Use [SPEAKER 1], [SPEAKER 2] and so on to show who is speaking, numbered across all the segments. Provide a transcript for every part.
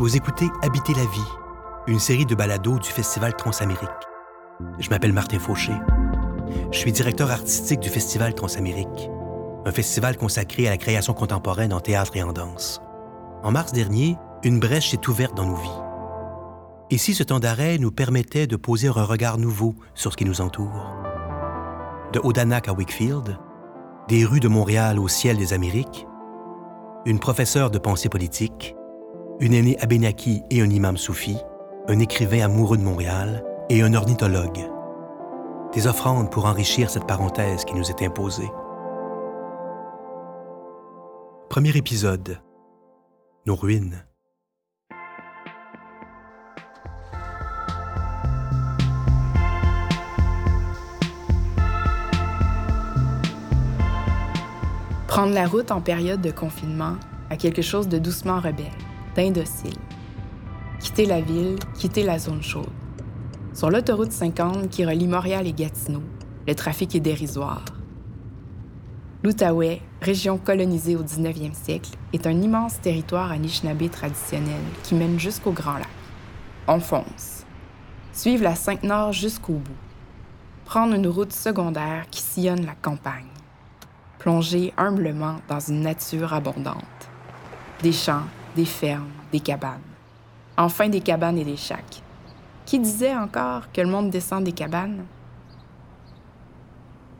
[SPEAKER 1] Vous écoutez Habiter la vie, une série de balados du Festival Transamérique. Je m'appelle Martin Fauché. Je suis directeur artistique du Festival Transamérique, un festival consacré à la création contemporaine en théâtre et en danse. En mars dernier, une brèche s'est ouverte dans nos vies. Et si ce temps d'arrêt nous permettait de poser un regard nouveau sur ce qui nous entoure? De Odanak à Wakefield, des rues de Montréal au ciel des Amériques, une professeure de pensée politique, une aînée abénaki et un imam soufi, un écrivain amoureux de Montréal et un ornithologue. Des offrandes pour enrichir cette parenthèse qui nous est imposée. Premier épisode. Nos ruines.
[SPEAKER 2] Prendre la route en période de confinement a quelque chose de doucement rebelle d'indocile. Quitter la ville, quitter la zone chaude. Sur l'autoroute 50 qui relie Montréal et Gatineau, le trafic est dérisoire. L'Outaouais, région colonisée au 19e siècle, est un immense territoire Anishinaabe traditionnel qui mène jusqu'au Grand Lac. On fonce. Suivre la 5 Nord jusqu'au bout. Prendre une route secondaire qui sillonne la campagne. Plonger humblement dans une nature abondante. Des champs, des fermes, des cabanes. Enfin des cabanes et des chacs. Qui disait encore que le monde descend des cabanes?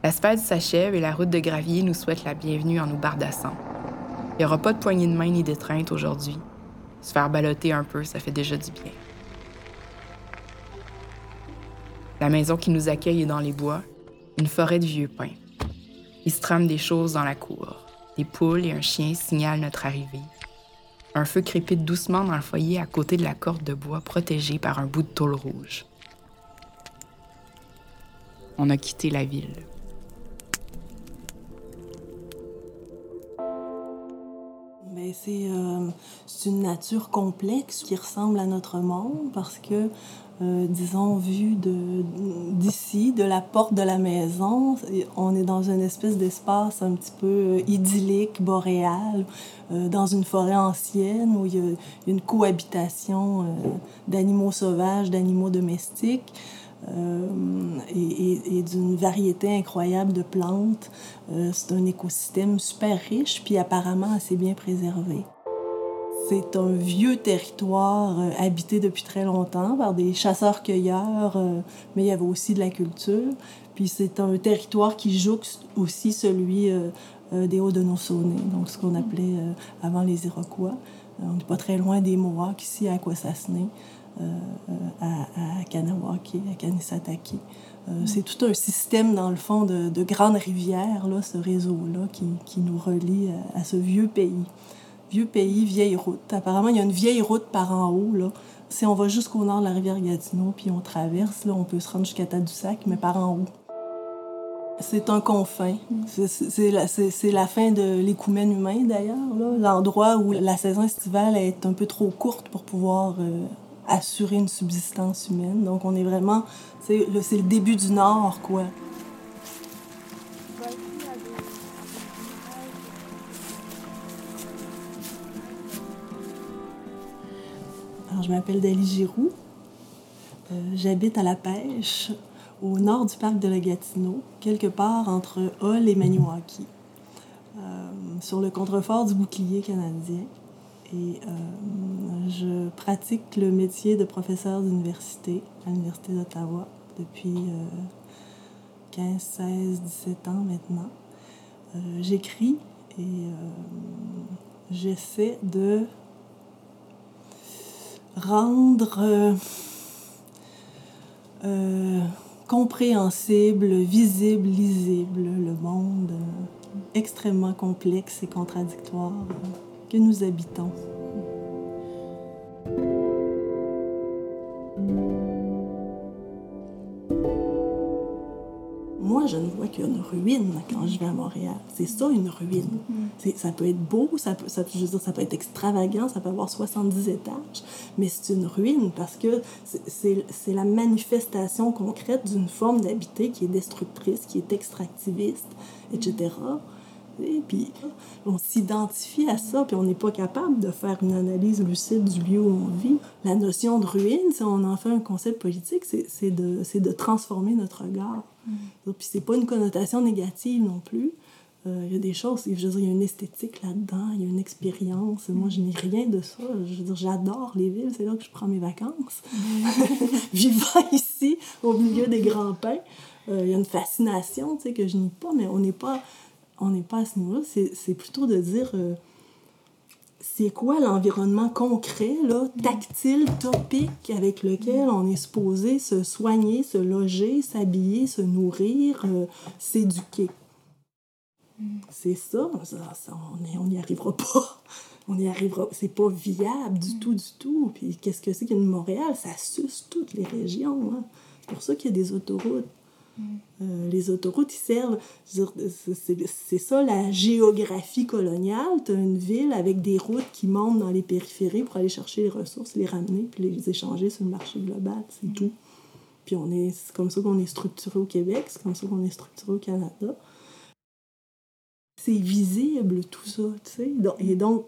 [SPEAKER 2] L'asphalte s'achève et la route de gravier nous souhaite la bienvenue en nous bardassant. Il n'y aura pas de poignée de main ni d'étreinte aujourd'hui. Se faire balloter un peu, ça fait déjà du bien. La maison qui nous accueille est dans les bois, une forêt de vieux pins. Il se trame des choses dans la cour. Des poules et un chien signalent notre arrivée. Un feu crépite doucement dans le foyer à côté de la corde de bois protégée par un bout de tôle rouge. On a quitté la ville.
[SPEAKER 3] Mais euh, c'est une nature complexe qui ressemble à notre monde parce que euh, disons, vu d'ici, de, la porte de la maison. On est dans une espèce d'espace un petit peu euh, idyllique, boréal, dans une forêt ancienne où il y a une cohabitation d'animaux sauvages, d'animaux domestiques. Et, et d'une variété incroyable de plantes. c'est un écosystème super riche, puis apparemment assez bien préservé. C'est un vieux territoire euh, habité depuis très longtemps par des chasseurs-cueilleurs, euh, mais il y avait aussi de la culture. Puis c'est un territoire qui jouxte aussi celui euh, des Haudenosaunee, donc ce qu'on appelait avant les Iroquois. on n'est pas très loin des Mohawks ici à Kwasasne, à, à Kanawake, à Kanisatake. c'est tout un système, dans le fond, de, de grandes rivières, là, ce réseau-là, qui, qui, nous relie à ce vieux pays vieux pays, vieille route. Apparemment, il y a une vieille route par en haut. Là. Si on va jusqu'au nord de la rivière Gatineau, puis on traverse, là, on peut se rendre jusqu'à Tadoussac, mais par en haut. C'est un confin. C'est la, la, fin de l'écoumène humain, d'ailleurs. L'endroit où la saison estivale est un peu trop courte pour pouvoir euh, assurer une subsistance humaine. Donc, on est vraiment... C'est le début du nord, quoi. je m'appelle Dali Giroux. Euh, j'habite à La Pêche, au nord du parc de la Gatineau, quelque part entre Hull et Maniwaki, euh, sur le contrefort du bouclier canadien. Et euh, je pratique le métier de professeur d'université à l'Université d'Ottawa depuis 15, 16, 17 ans maintenant. J'écris et j'essaie de rendre euh, euh, compréhensible, visible, lisible le monde euh, extrêmement complexe et contradictoire que nous habitons. je ne vois qu'une ruine quand je vais à Montréal. C'est ça, une ruine. Ça peut être beau, ça peut, ça, peut être extravagant, ça peut avoir 70 étages, mais c'est une ruine parce que c'est la manifestation concrète d'une forme d'habiter qui est destructrice, qui est extractiviste, etc. Et puis on s'identifie à ça, puis on n'est pas capable de faire une analyse lucide du lieu où on vit. La notion de ruine, si on en fait un concept politique, c'est de, de transformer notre regard. Mm. Puis c'est pas une connotation négative non plus. Euh, il y a des choses, je veux dire, il y a une esthétique là-dedans, il y a une expérience. Moi, je n'ai rien de ça. Je veux dire, j'adore les villes, c'est là que je prends mes vacances. Vivant ici, au milieu des grands pins, euh, il y a une fascination, tu sais, que je n'ai pas, mais on n'est pas, on n'est pas à ce niveau-là. C'est plutôt de dire, euh, c'est quoi l'environnement concret, là, tactile, topique, avec lequel on est supposé se soigner, se loger, s'habiller, se nourrir, s'éduquer? C'est ça, on n'y arrivera pas. On n'y arrivera C'est pas viable du tout, du tout. Puis qu'est-ce que c'est qu'une Montréal? Ça suce toutes les régions. Hein. C'est pour ça qu'il y a des autoroutes. Euh, les autoroutes, ils servent. C'est ça la géographie coloniale. Tu as une ville avec des routes qui montent dans les périphéries pour aller chercher les ressources, les ramener, puis les échanger sur le marché global. C'est tout. Puis on est, c'est comme ça qu'on est structuré au Québec, c'est comme ça qu'on est structuré au Canada c'est visible tout ça, tu sais. Et donc,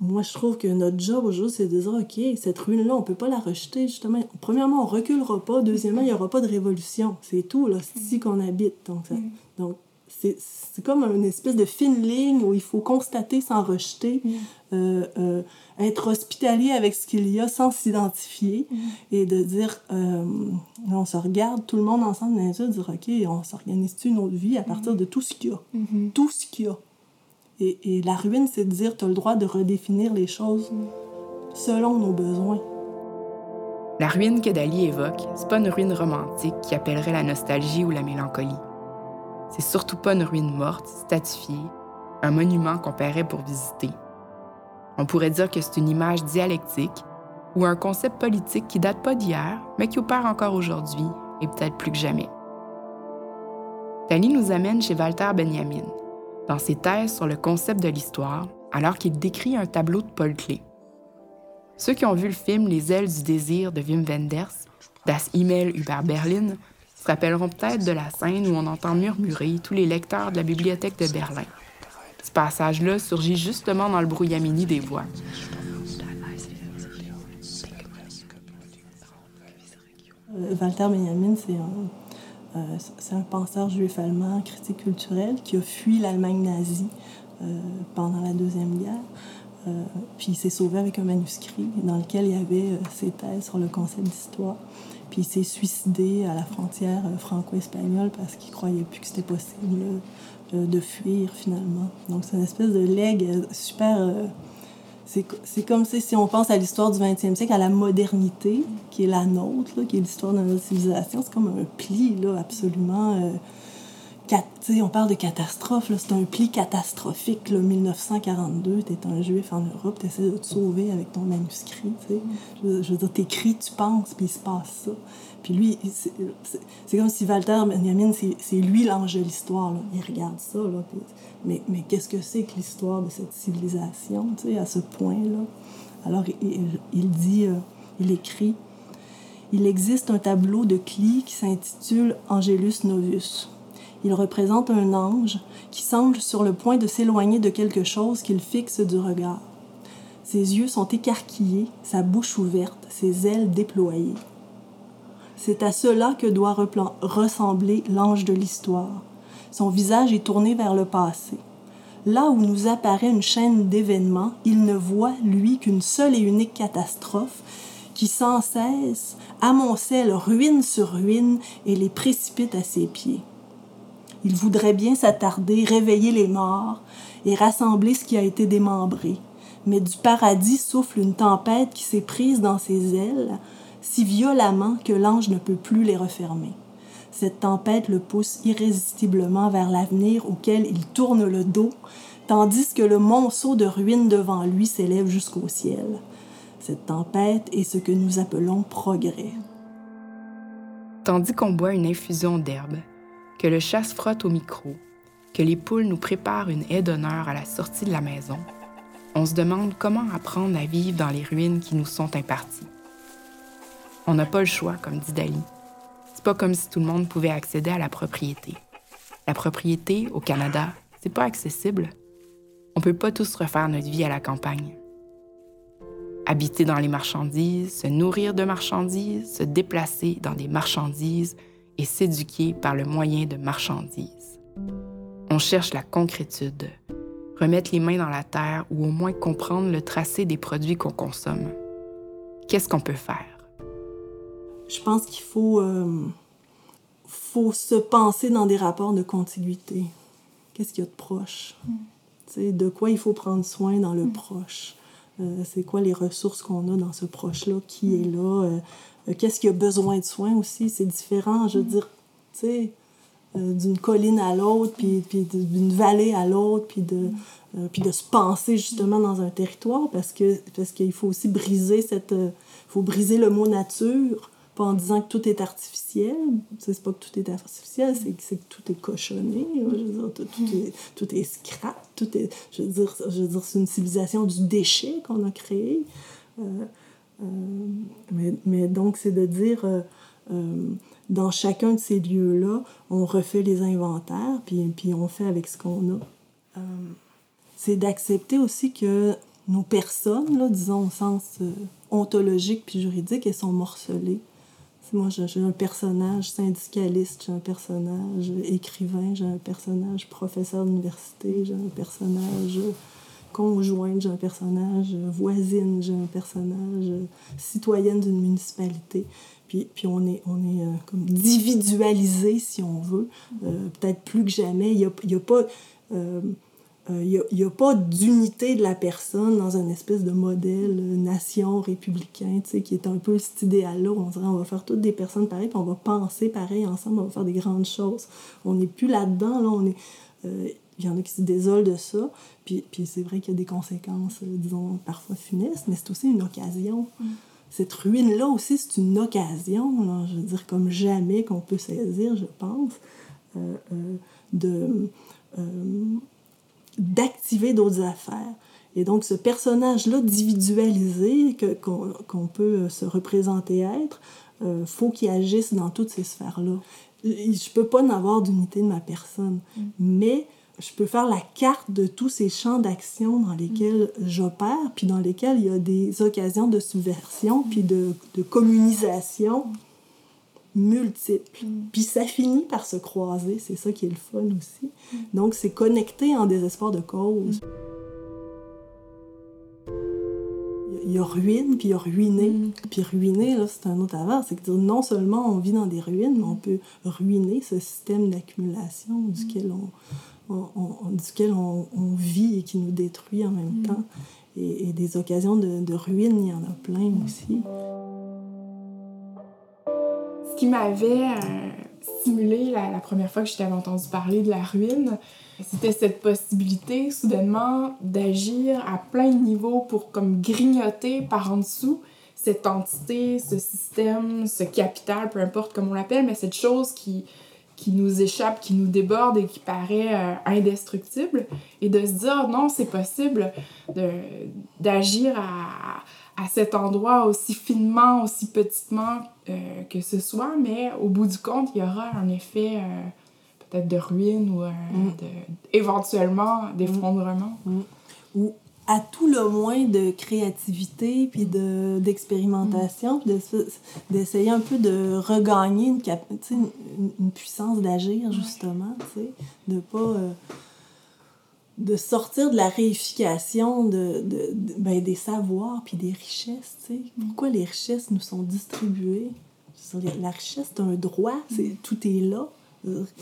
[SPEAKER 3] moi, je trouve que notre job aujourd'hui, c'est de dire, OK, cette ruine-là, on peut pas la rejeter, justement. Premièrement, on reculera pas. Deuxièmement, il n'y aura pas de révolution. C'est tout, là. C'est ici qu'on habite. Donc, ça, mm. donc c'est comme une espèce de fine ligne où il faut constater sans rejeter, mm. euh, euh, être hospitalier avec ce qu'il y a sans s'identifier mm. et de dire, euh, on se regarde tout le monde ensemble dans les yeux, dire, OK, on s'organise-tu une autre vie à partir de tout ce qu'il y a? Mm-hmm. Tout ce qu'il y a. Et, la ruine, c'est de dire, tu as le droit de redéfinir les choses selon nos besoins.
[SPEAKER 2] La ruine que Dali évoque, c'est pas une ruine romantique qui appellerait la nostalgie ou la mélancolie. C'est surtout pas une ruine morte, statifiée, un monument qu'on paierait pour visiter. On pourrait dire que c'est une image dialectique ou un concept politique qui date pas d'hier, mais qui opère encore aujourd'hui et peut-être plus que jamais. Tali nous amène chez Walter Benjamin, dans ses thèses sur le concept de l'histoire, alors qu'il décrit un tableau de Paul Klee. Ceux qui ont vu le film Les ailes du désir de Wim Wenders, Das E-mail über Berlin, se rappelleront peut-être de la scène où on entend murmurer tous les lecteurs de la bibliothèque de Berlin. Ce passage-là surgit justement dans le brouillamini des voix.
[SPEAKER 3] Euh, Walter Benjamin, c'est euh, un, penseur juif allemand, critique culturel, qui a fui l'Allemagne nazie euh, pendant la Deuxième Guerre. puis il s'est sauvé avec un manuscrit dans lequel il y avait ses thèses sur le concept d'histoire. Puis il s'est suicidé à la frontière euh, franco-espagnole parce qu'il croyait plus que c'était possible euh, de fuir finalement. Donc c'est une espèce de leg euh, super... c'est comme si on pense à l'histoire du 20e siècle, à la modernité, qui est la nôtre, qui est l'histoire de notre civilisation. C'est comme un pli là, absolument on parle de catastrophe, c'est un pli catastrophique. Là, 1942, tu es un juif en Europe, tu essaies de te sauver avec ton manuscrit. Je, je, veux dire, t'écris, tu penses, puis il se passe ça. Puis lui, c'est comme si Walter Benjamin, c'est lui l'ange de l'histoire. Il regarde ça. Là, mais, mais qu'est-ce que c'est que l'histoire de cette civilisation, à ce point-là? Alors, il, dit, euh, il écrit Il existe un tableau de Klee qui s'intitule Angelus Novus il représente un ange qui semble sur le point de s'éloigner de quelque chose qu'il fixe du regard. Ses yeux sont écarquillés, sa bouche ouverte, ses ailes déployées. C'est à cela que doit ressembler l'ange de l'histoire. Son visage est tourné vers le passé. Là où nous apparaît une chaîne d'événements, il ne voit, lui, qu'une seule et unique catastrophe qui sans cesse amoncelle ruine sur ruine et les précipite à ses pieds. Il voudrait bien s'attarder, réveiller les morts et rassembler ce qui a été démembré. Mais du paradis souffle une tempête qui s'est prise dans ses ailes si violemment que l'ange ne peut plus les refermer. Cette tempête le pousse irrésistiblement vers l'avenir auquel il tourne le dos, tandis que le monceau de ruines devant lui s'élève jusqu'au ciel. Cette tempête est ce que nous appelons progrès.
[SPEAKER 2] Tandis qu'on boit une infusion d'herbe, que le chat se frotte au micro, que les poules nous préparent une haie d'honneur à la sortie de la maison, on se demande comment apprendre à vivre dans les ruines qui nous sont imparties. On n'a pas le choix, comme dit Dali. C'est pas comme si tout le monde pouvait accéder à la propriété. La propriété, au Canada, c'est pas accessible. On peut pas tous refaire notre vie à la campagne. Habiter dans les marchandises, se nourrir de marchandises, se déplacer dans des marchandises et s'éduquer par le moyen de marchandises. On cherche la concrétude, remettre les mains dans la terre ou au moins comprendre le tracé des produits qu'on consomme. Qu'est-ce qu'on peut faire?
[SPEAKER 3] Je pense qu'il faut, euh, faut se penser dans des rapports de contiguïté. Qu'est-ce qu'il y a de proche? Mm. De quoi il faut prendre soin dans le mm. proche? Euh, c'est quoi les ressources qu'on a dans ce proche-là? Qui mm. est là? Euh, qu'est-ce qui a besoin de soins aussi? C'est différent, je veux dire, tu sais, d'une colline à l'autre, puis, puis d'une vallée à l'autre, puis de, puis de se penser justement dans un territoire, parce que parce qu'il faut aussi briser cette... faut briser le mot nature pas en disant que tout est artificiel. C'est pas que tout est artificiel, c'est que tout est cochonné. Je veux dire, tout, est, tout est scrap. Tout est, je veux dire, je veux dire c'est une civilisation du déchet qu'on a créé. Euh, euh, mais, mais, donc, c'est de dire, euh, dans chacun de ces lieux-là, on refait les inventaires, puis, puis on fait avec ce qu'on a. c'est d'accepter aussi que nos personnes, là, disons au sens ontologique puis juridique, elles sont morcelées. Moi, j'ai un personnage syndicaliste, j'ai un personnage écrivain, j'ai un personnage professeur d'université, j'ai un personnage conjoint, j'ai un personnage voisine, j'ai un personnage citoyenne d'une municipalité. Puis, puis on est, on est euh, comme individualisé, si on veut, euh, peut-être plus que jamais. Il n'y a, y a, pas... Euh, il euh, n'y a, pas d'unité de la personne dans un espèce de modèle euh, nation républicain, tu sais, qui est un peu cet idéal-là. On dirait on va faire toutes des personnes pareilles, puis on va penser pareil ensemble, on va faire des grandes choses. On n'est plus là-dedans, là, on est... Euh, il y en a qui se désolent de ça, puis, puis c'est vrai qu'il y a des conséquences, disons, parfois funestes, mais c'est aussi une occasion. Mm. Cette ruine-là aussi, c'est une occasion, je veux dire, comme jamais qu'on peut saisir, je pense, de d'activer d'autres affaires. Et donc, ce personnage-là individualisé qu'on peut euh, se représenter être, euh, faut qu'il agisse dans toutes ces sphères-là. Je peux pas n'avoir d'unité de ma personne, mm. mais je peux faire la carte de tous ces champs d'action dans lesquels j'opère, puis dans lesquels il y a des occasions de subversion, puis de, de communisation multiples. Mm. Puis ça finit par se croiser, c'est ça qui est le fun aussi. Mm. Donc c'est connecté en désespoir de cause. Il y a ruine, puis il y a ruiné. Mm. Puis ruiner, là, c'est un autre avant. C'est que non seulement on vit dans des ruines, mais on peut ruiner ce système d'accumulation duquel, on, duquel on, vit et qui nous détruit en même temps. Et, des occasions de, de ruine, il y en a plein aussi
[SPEAKER 2] qui m'avait euh, stimulé la, première fois que je t'avais entendu parler de la ruine, c'était cette possibilité soudainement d'agir à plein de niveaux pour comme grignoter par en dessous cette entité, ce système, ce capital, peu importe comment on l'appelle, mais cette chose qui, qui nous échappe, qui nous déborde et qui paraît euh, indestructible, et de se dire non, c'est possible d'agir à, à cet endroit aussi finement, aussi petitement euh, que ce soit, mais au bout du compte, il y aura un effet euh, peut-être de ruine ou euh, mm. éventuellement d'effondrement.
[SPEAKER 3] Mm. Ou à tout le moins de créativité, puis de, d'expérimentation, puis d'essayer un peu de regagner une, une, une puissance d'agir, justement, tu sais, de pas de sortir de la réification de, de, ben, des savoirs puis des richesses. sais. Pourquoi les richesses nous sont distribuées? La richesse, c'est un droit, c'est, tout est là.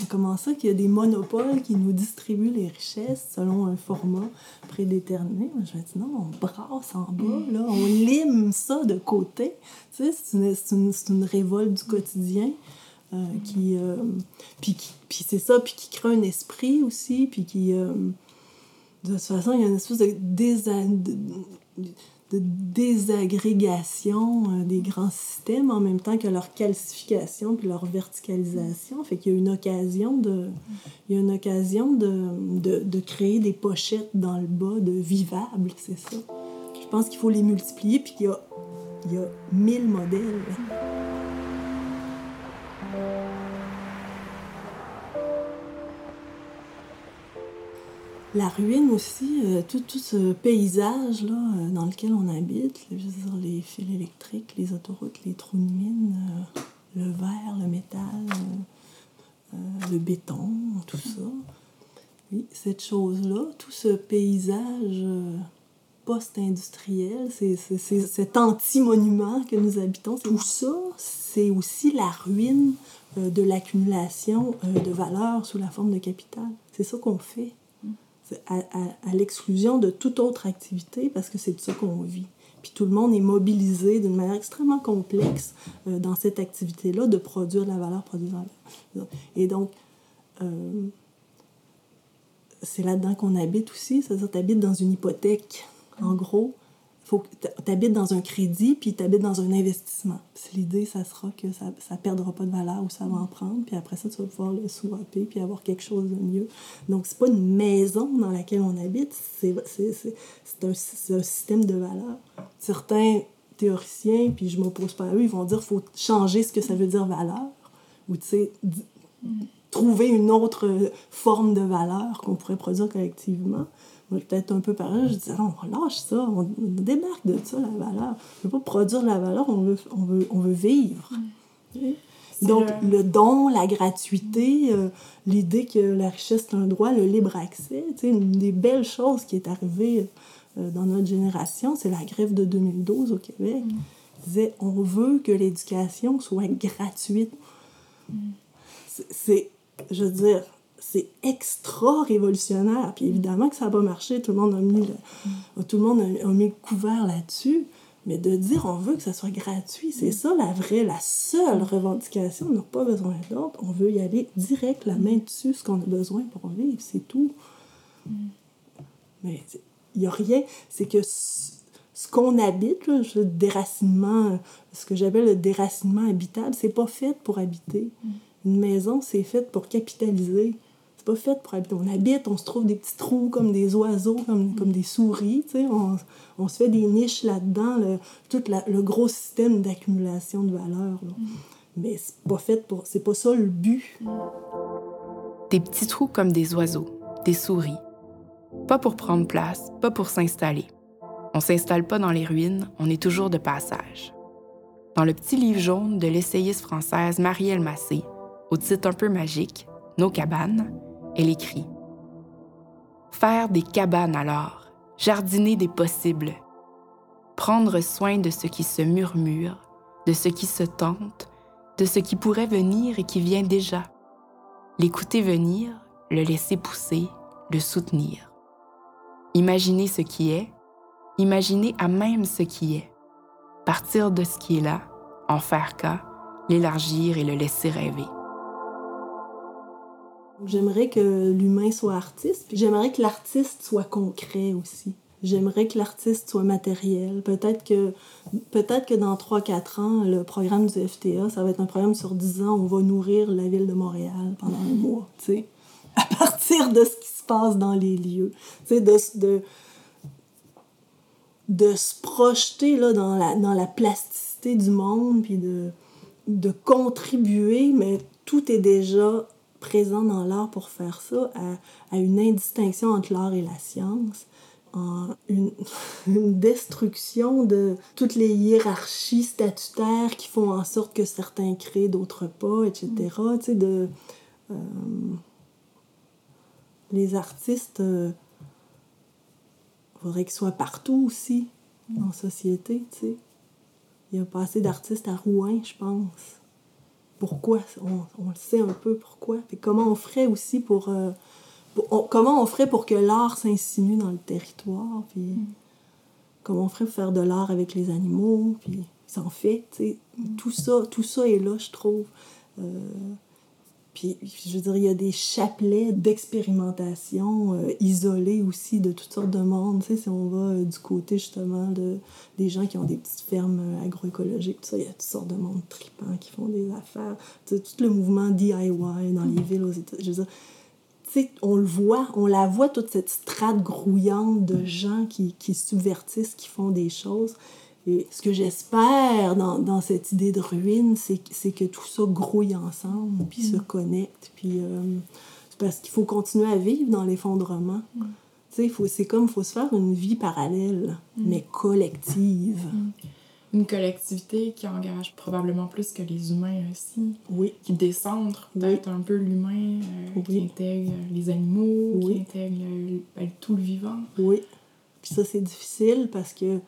[SPEAKER 3] Comment ça qu'il y a des monopoles qui nous distribuent les richesses selon un format prédéterminé? Je me dis non, on brasse en bas, là, on lime ça de côté. C'est, une, une, une, révolte du quotidien. Euh, qui, euh, puis, puis c'est ça, puis qui crée un esprit aussi, puis qui, euh, de toute façon, il y a une espèce de, de, désagrégation euh, des grands systèmes en même temps que leur calcification puis leur verticalisation. Fait qu'il y a une occasion de, il y a une occasion de, de, créer des pochettes dans le bas de vivables, c'est ça. Je pense qu'il faut les multiplier puis qu'il y a, il y a mille modèles. La ruine aussi, euh, tout, ce paysage-là euh, dans lequel on habite, les fils électriques, les autoroutes, les trous de mine, euh, le verre, le métal, le béton, tout ça. Oui, cette chose-là, tout ce paysage post-industriel, cet anti-monument que nous habitons, tout ça, c'est aussi la ruine de l'accumulation de valeur sous la forme de capital. C'est ça qu'on fait à, à, l'exclusion de toute autre activité parce que c'est de ça qu'on vit. Puis tout le monde est mobilisé d'une manière extrêmement complexe euh, dans cette activité-là de produire de la valeur, produire de la valeur. Et donc, euh, c'est là-dedans qu'on habite aussi, c'est-à-dire tu habites dans une hypothèque, en gros, faut tu habites dans un crédit, puis tu habites dans un investissement. L'idée, ça sera que ça ne perdra pas de valeur ou ça va en prendre, puis après ça, tu vas pouvoir le swapper, puis avoir quelque chose de mieux. Donc, c'est pas une maison dans laquelle on habite, c'est un, un, système de valeur. Certains théoriciens, puis je m'oppose pas à eux, ils vont dire qu'il faut changer ce que ça veut dire valeur, ou tu sais, trouver une autre forme de valeur qu'on pourrait produire collectivement peut-être un peu pareil, je dis, on lâche ça, on, débarque de ça, la valeur. On ne veut pas produire la valeur, on veut, on veut, on veut vivre. Donc, le... don, la gratuité, euh, l'idée que la richesse est un droit, le libre accès, une des belles choses qui est arrivée euh, dans notre génération, c'est la grève de 2012 au Québec. Mm. disait, on veut que l'éducation soit gratuite. Mm. C'est, je veux dire, c'est extra révolutionnaire. Puis évidemment que ça n'a pas marché, tout le monde a mis le, tout le, monde a, mis couvert là-dessus. Mais de dire on veut que ça soit gratuit, c'est ça la vraie, la seule revendication. On n'a pas besoin d'autre. On veut y aller direct, la main dessus, ce qu'on a besoin pour vivre, c'est tout. Mais il n'y a rien. C'est que ce qu'on habite, le déracinement, ce que j'appelle le déracinement habitable, c'est pas fait pour habiter. Une maison, c'est fait pour capitaliser pas fait pour habiter. On habite, on se trouve des petits trous comme des oiseaux, comme, comme des souris. On, on, se fait des niches là-dedans, tout le gros système d'accumulation de valeur. Mais c'est pas pour... C'est pas ça le but.
[SPEAKER 2] Des petits trous comme des oiseaux, des souris. Pas pour prendre place, pas pour s'installer. On s'installe pas dans les ruines, on est toujours de passage. Dans le petit livre jaune de l'essayiste française Marielle Massé, au titre un peu magique, Nos cabanes, elle écrit Faire des cabanes alors, jardiner des possibles, prendre soin de ce qui se murmure, de ce qui se tente, de ce qui pourrait venir et qui vient déjà, l'écouter venir, le laisser pousser, le soutenir. Imaginer ce qui est, imaginer à même ce qui est, partir de ce qui est là, en faire cas, l'élargir et le laisser rêver.
[SPEAKER 3] J'aimerais que l'humain soit artiste, puis j'aimerais que l'artiste soit concret aussi. J'aimerais que l'artiste soit matériel. Peut-être que, peut-être que dans 3-4 ans, le programme du FTA, ça va être un programme sur 10 ans, on va nourrir la ville de Montréal pendant un mois, tu sais, à partir de ce qui se passe dans les lieux. Tu sais, de, de, de se projeter là, dans, la, dans la plasticité du monde, puis de, de contribuer, mais tout est déjà présent dans l'art pour faire ça, à, une indistinction entre l'art et la science, en une, destruction de toutes les hiérarchies statutaires qui font en sorte que certains créent, d'autres pas, etc. Tu sais, de... Euh, les artistes, il euh, faudrait qu'ils soient partout aussi, dans la société, tu sais. Il y a pas assez d'artistes à Rouen, je pense pourquoi. On, le sait un peu pourquoi. Puis comment on ferait aussi pour. Euh, comment on ferait pour que l'art s'insinue dans le territoire. Puis mm. comment on ferait pour faire de l'art avec les animaux. Puis ça en fait. Tout, ça, tout ça est là, je trouve. Euh, puis, je veux dire, il y a des chapelets d'expérimentation euh, isolés aussi de toutes sortes de mondes. Tu sais, si on va euh, du côté justement de, des gens qui ont des petites fermes euh, agroécologiques, tout ça, il y a toutes sortes de mondes tripants qui font des affaires. Tu sais, tout le mouvement DIY dans les villes aux États. Je veux dire, tu sais, on le voit, on la voit, toute cette strate grouillante de gens qui, qui subvertissent, qui font des choses. Et ce que j'espère dans, dans, cette idée de ruine, c'est que tout ça grouille ensemble, puis se mm. connecte. Puis euh, c'est parce qu'il faut continuer à vivre dans l'effondrement. Mm. c'est comme, il faut se faire une vie parallèle, mm. mais collective. Mm.
[SPEAKER 2] Une collectivité qui engage probablement plus que les humains aussi.
[SPEAKER 3] Oui.
[SPEAKER 2] Qui décentre peut-être un peu l'humain, euh, qui intègre les animaux, qui intègre ben, tout le vivant.
[SPEAKER 3] Oui. Puis ça, c'est difficile parce que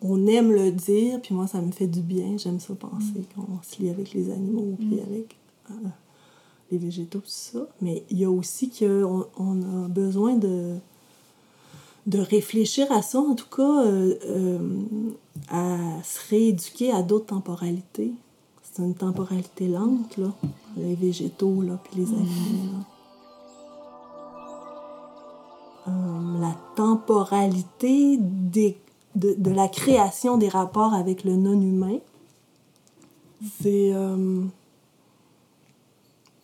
[SPEAKER 3] on aime le dire, puis moi, ça me fait du bien. J'aime ça penser mm. qu'on se lie avec les animaux, puis avec euh, les végétaux, tout ça. Mais il y a aussi qu'on on a besoin de, de réfléchir à ça, en tout cas, euh, euh, à se rééduquer à d'autres temporalités. C'est une temporalité lente, là, les végétaux, là, puis les animaux. la temporalité des de, la création des rapports avec le non-humain. C'est. Euh,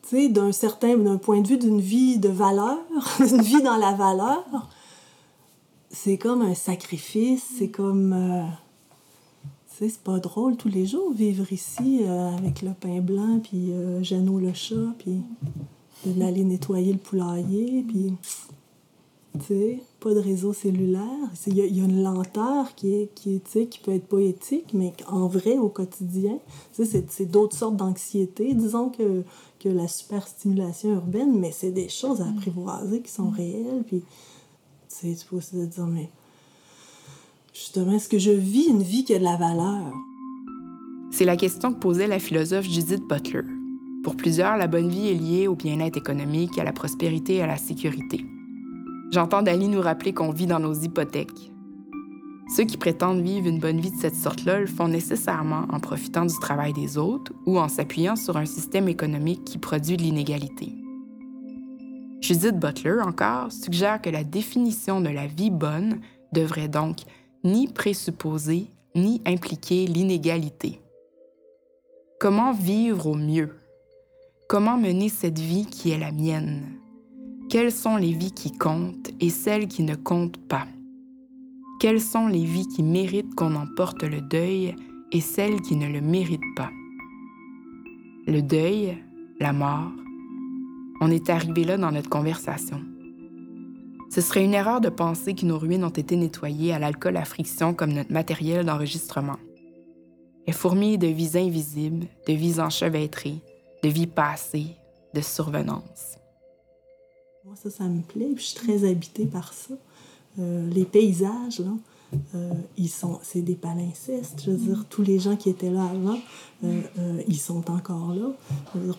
[SPEAKER 3] tu sais, d'un certain d'un point de vue d'une vie de valeur, une vie dans la valeur, c'est comme un sacrifice, c'est comme. Euh, tu sais, c'est pas drôle tous les jours vivre ici euh, avec le pain blanc, puis Jeannot le chat, puis d'aller nettoyer le poulailler, puis pas de réseau cellulaire. Il y, a une lenteur qui, est, qui, est, qui peut être poétique, mais en vrai, au quotidien, c'est d'autres sortes d'anxiété, disons, que, que la superstimulation urbaine, mais c'est des choses à apprivoiser qui sont réelles. Puis, tu peux aussi te dire, mais justement, est-ce que je vis une vie qui a de la valeur?
[SPEAKER 2] C'est la question que posait la philosophe Judith Butler. Pour plusieurs, la bonne vie est liée au bien-être économique, à la prospérité et à la sécurité. J'entends Dali nous rappeler qu'on vit dans nos hypothèques. Ceux qui prétendent vivre une bonne vie de cette sorte-là le font nécessairement en profitant du travail des autres ou en s'appuyant sur un système économique qui produit de l'inégalité. Judith Butler, encore, suggère que la définition de la vie bonne devrait donc ni présupposer ni impliquer l'inégalité. Comment vivre au mieux? Comment mener cette vie qui est la mienne? Quelles sont les vies qui comptent et celles qui ne comptent pas? Quelles sont les vies qui méritent qu'on en porte le deuil et celles qui ne le méritent pas? Le deuil, la mort, on est arrivé là dans notre conversation. Ce serait une erreur de penser que nos ruines ont été nettoyées à l'alcool à friction comme notre matériel d'enregistrement. Elles fourmillent de vies invisibles, de vies enchevêtrées, de vies passées, de survenances.
[SPEAKER 3] Moi, ça, ça me plaît. je suis très habitée par ça. Euh, les paysages, là, euh, ils sont, c'est des palincestes. Je veux dire, tous les gens qui étaient là avant, euh, ils sont encore là.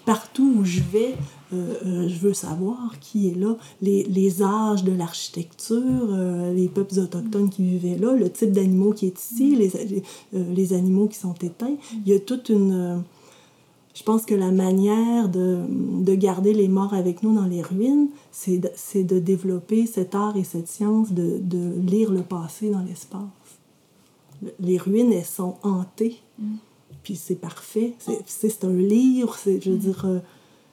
[SPEAKER 3] partout où je vais, je veux savoir qui est là, les, les âges de l'architecture, les peuples autochtones qui vivaient là, le type d'animaux qui est ici, les, les animaux qui sont éteints. Il y a toute une je pense que la manière de, de, garder les morts avec nous dans les ruines, c'est de, de, développer cet art et cette science de, de lire le passé dans l'espace. Les ruines, elles sont hantées. Mm. Puis c'est parfait. C'est un livre, je veux mm. dire, euh,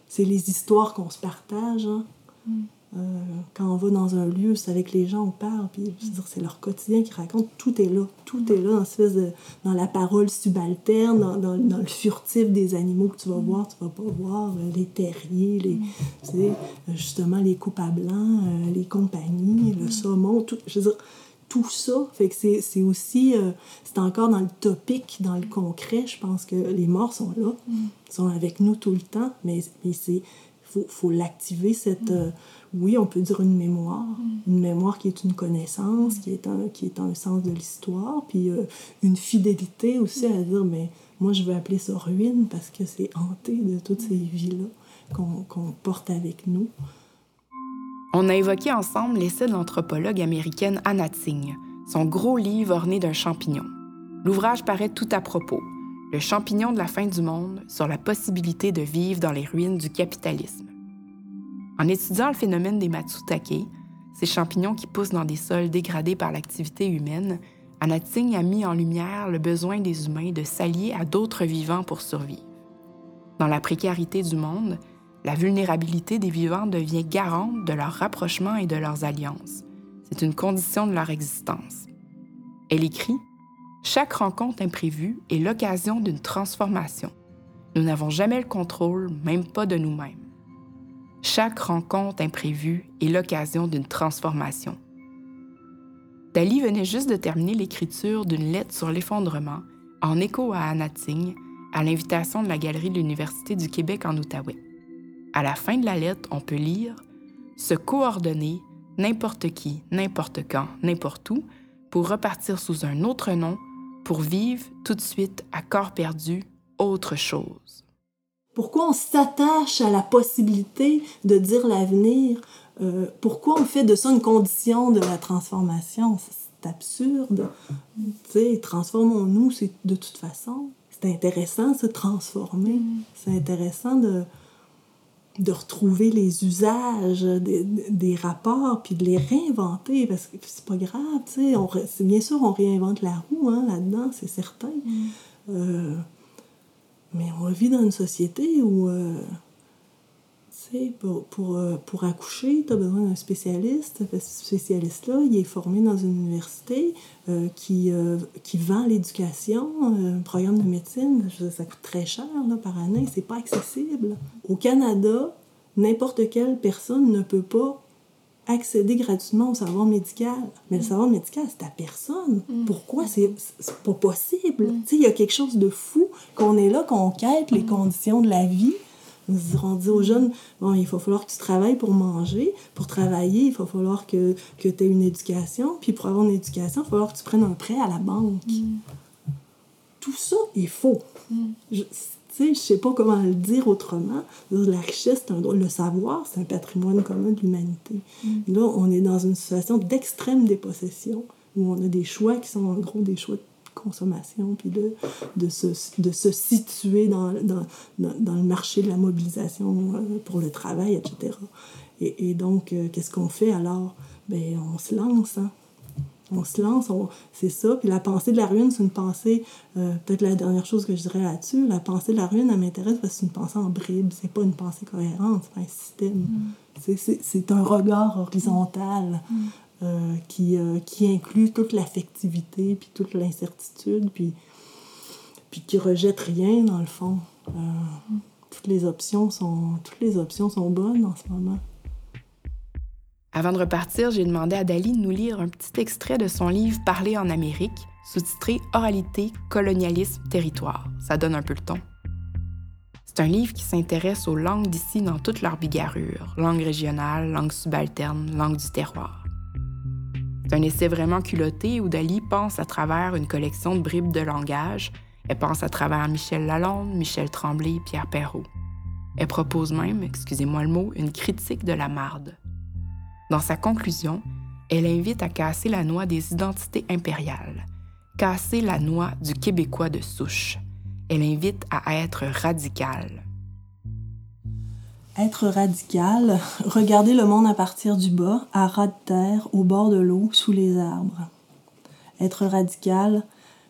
[SPEAKER 3] c'est les histoires qu'on se partage. Hein. Mm. Euh, quand on va dans un lieu, c'est avec les gens, on parle, puis c'est leur quotidien qui raconte. Tout est là. Tout est là, dans, dans la parole subalterne, dans, dans, dans, le furtif des animaux que tu vas voir, tu vas pas voir, euh, les terriers, les, tu sais, euh, justement les coupes à blanc, les compagnies, le saumon, tout, je veux dire, tout ça. Fait que c'est aussi, c'est encore dans le topique, dans le concret. Je pense que les morts sont là, sont avec nous tout le temps, mais, mais c'est faut, faut l'activer, cette, oui, on peut dire une mémoire, une mémoire qui est une connaissance, qui est un, qui est un sens de l'histoire, puis euh, une fidélité aussi à dire, mais moi je veux appeler ça ruine parce que c'est hanté de toutes ces vies-là qu'on porte avec nous.
[SPEAKER 2] On a évoqué ensemble l'essai de l'anthropologue américaine Anna Tsing, son gros livre orné d'un champignon. L'ouvrage paraît tout à propos, Le champignon de la fin du monde sur la possibilité de vivre dans les ruines du capitalisme. En étudiant le phénomène des matsutake, ces champignons qui poussent dans des sols dégradés par l'activité humaine, Anating a mis en lumière le besoin des humains de s'allier à d'autres vivants pour survivre. Dans la précarité du monde, la vulnérabilité des vivants devient garante de leur rapprochement et de leurs alliances. C'est une condition de leur existence. Elle écrit Chaque rencontre imprévue est l'occasion d'une transformation. Nous n'avons jamais le contrôle, même pas de nous-mêmes. Chaque rencontre imprévue est l'occasion d'une transformation. Dali venait juste de terminer l'écriture d'une lettre sur l'effondrement, en écho à Anna Ting, à l'invitation de la Galerie de l'Université du Québec en Outaouais. À la fin de la lettre, on peut lire Se coordonner, n'importe qui, n'importe quand, n'importe où, pour repartir sous un autre nom, pour vivre tout de suite à corps perdu autre chose.
[SPEAKER 3] Pourquoi on s'attache à la possibilité de dire l'avenir? Euh, pourquoi on fait de ça une condition de la transformation? C'est absurde. Transformons-nous de toute façon. C'est intéressant de se transformer. C'est intéressant de, de retrouver les usages des, des, rapports puis de les réinventer parce que c'est pas grave, tu sais. Bien sûr, on réinvente la roue hein, là-dedans, c'est certain. Mm. Euh, mais on vit dans une société où, euh, tu sais, pour, pour, euh, pour, accoucher, tu as besoin d'un spécialiste. Ce spécialiste-là, il est formé dans une université qui, qui vend l'éducation, un programme de médecine. Ça coûte très cher là, par année, c'est pas accessible. Au Canada, n'importe quelle personne ne peut pas accéder gratuitement au savoir médical. Mais le savoir médical, c'est à personne. Mm. Pourquoi? C'est pas possible? Mm. Il y a quelque chose de fou qu'on est là, qu'on quête les mm. conditions de la vie. On dit aux jeunes, bon, il va falloir que tu travailles pour manger. Pour travailler, il va falloir que, que tu aies une éducation. Puis pour avoir une éducation, il va falloir que tu prennes un prêt à la banque. Tout ça est faux. Je, je sais pas comment le dire autrement. La richesse, le savoir, c'est un patrimoine commun de l'humanité. Mm. Là, on est dans une situation d'extrême dépossession, où on a des choix qui sont en gros des choix de consommation, puis de, de, se, de se situer dans, dans, dans, le marché de la mobilisation euh, pour le travail, etc. Et, et donc, euh, qu'est-ce qu'on fait alors? Ben, on se lance, hein? On se lance, c'est ça. Puis la pensée de la ruine, c'est une pensée, euh, peut-être la dernière chose que je dirais là-dessus, la pensée de la ruine, elle m'intéresse parce que c'est une pensée en bribes, c'est pas une pensée cohérente, c'est pas un système. Mm. C'est un regard horizontal mm. euh, qui, euh, qui inclut toute l'affectivité, puis toute l'incertitude, puis, puis qui rejette rien, dans le fond. Mm. toutes, les options sont, toutes les options sont bonnes en ce moment.
[SPEAKER 2] Avant de repartir, j'ai demandé à Dali de nous lire un petit extrait de son livre Parler en Amérique, sous-titré Oralité, colonialisme, territoire. Ça donne un peu le ton. C'est un livre qui s'intéresse aux langues d'ici dans toute leur bigarrure, langue régionale, langue subalterne, langue du terroir. C'est un essai vraiment culotté où Dali pense à travers une collection de bribes de langage. Elle pense à travers Michel Lalonde, Michel Tremblay, Pierre Perrault. Elle propose même, excusez-moi le mot, une critique de la marde. Dans sa conclusion, elle invite à casser la noix des identités impériales, casser la noix du Québécois de souche. Elle invite à être radical.
[SPEAKER 3] Être radical, regarder le monde à partir du bas, à ras de terre, au bord de l'eau, sous les arbres. Être radical,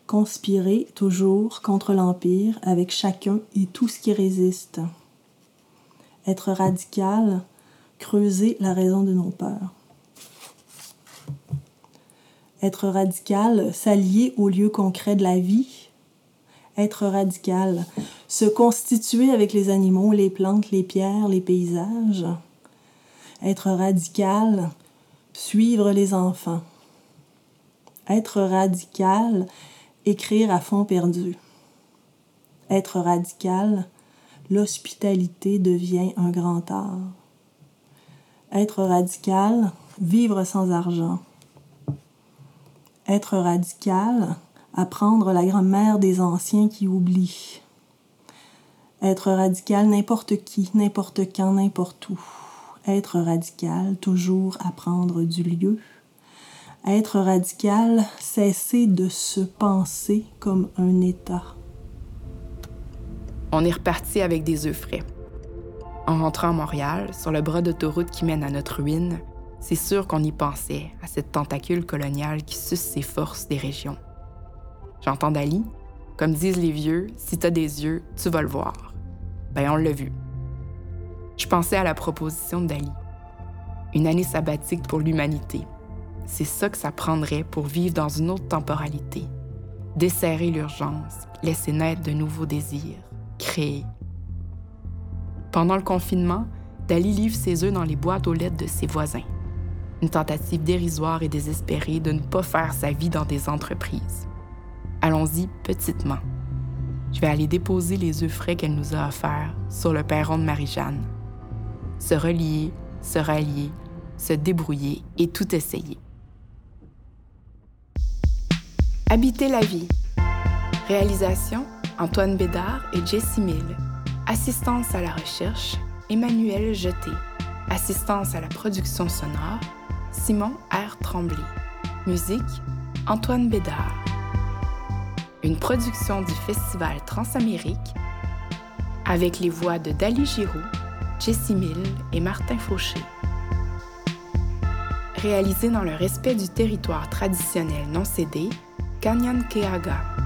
[SPEAKER 3] conspirer toujours contre l'Empire avec chacun et tout ce qui résiste. Être radical, creuser la raison de nos peurs. Être radical, s'allier au lieu concret de la vie. Être radical, se constituer avec les animaux, les plantes, les pierres, les paysages. Être radical, suivre les enfants. Être radical, écrire à fond perdu. Être radical, l'hospitalité devient un grand art être radical, vivre sans argent. Être radical, apprendre la grammaire des anciens qui oublient. Être radical, n'importe qui, n'importe quand, n'importe où. Être radical, toujours apprendre du lieu. Être radical, cesser de se penser comme un État.
[SPEAKER 2] On est reparti avec des œufs frais. En rentrant à Montréal, sur le bras d'autoroute qui mène à notre ruine, c'est sûr qu'on y pensait, à cette tentacule coloniale qui suce ses forces des régions. J'entends Dali, comme disent les vieux, si t'as des yeux, tu vas le voir. Ben, on l'a vu. Je pensais à la proposition de Dali. Une année sabbatique pour l'humanité. C'est ça que ça prendrait pour vivre dans une autre temporalité. Desserrer l'urgence, laisser naître de nouveaux désirs, créer, pendant le confinement, Dali livre ses œufs dans les boîtes aux lettres de ses voisins. Une tentative dérisoire et désespérée de ne pas faire sa vie dans des entreprises. Allons-y petitement. Je vais aller déposer les œufs frais qu'elle nous a offerts sur le perron de Marie-Jeanne. Se relier, se rallier, se débrouiller et tout essayer. Habiter la vie. Réalisation Antoine Bédard et Jessie Mill. Assistance à la recherche Emmanuel Jeté. Assistance à la production sonore Simon R. Tremblay. Musique Antoine Bédard. Une production du Festival Transamérique avec les voix de Dali Giroux, Jessie Mill et Martin Fauché. Réalisé dans le respect du territoire traditionnel non cédé, Canyon Keaga.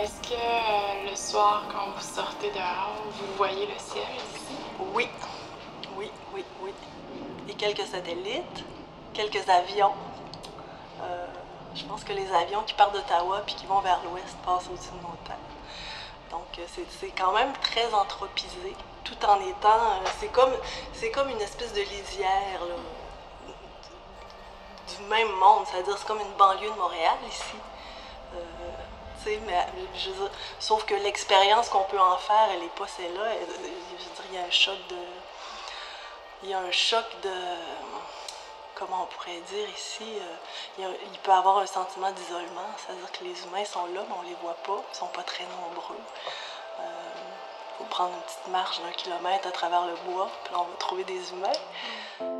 [SPEAKER 4] Est-ce que euh, le soir, quand vous sortez dehors, vous voyez le ciel ici?
[SPEAKER 3] Oui, oui, oui, oui. Et quelques satellites, quelques avions. Euh, je pense que les avions qui partent d'Ottawa puis qui vont vers l'ouest passent au-dessus de nos. Donc euh, c'est- quand même très anthropisé, tout en étant... c'est comme, comme une espèce de lisière du même monde, c'est-à-dire c'est comme une banlieue de Montréal ici. Euh, mais je sauf que l'expérience qu'on peut en faire, elle n'est pas celle-là. Il y a un choc de. Il y a un choc de. Comment on pourrait dire ici euh, il, a- il peut avoir un sentiment d'isolement, c'est-à-dire que les humains sont là, mais on les voit pas, ils sont pas très nombreux. Il faut prendre une petite marche d'un kilomètre à travers le bois, puis on va trouver des humains.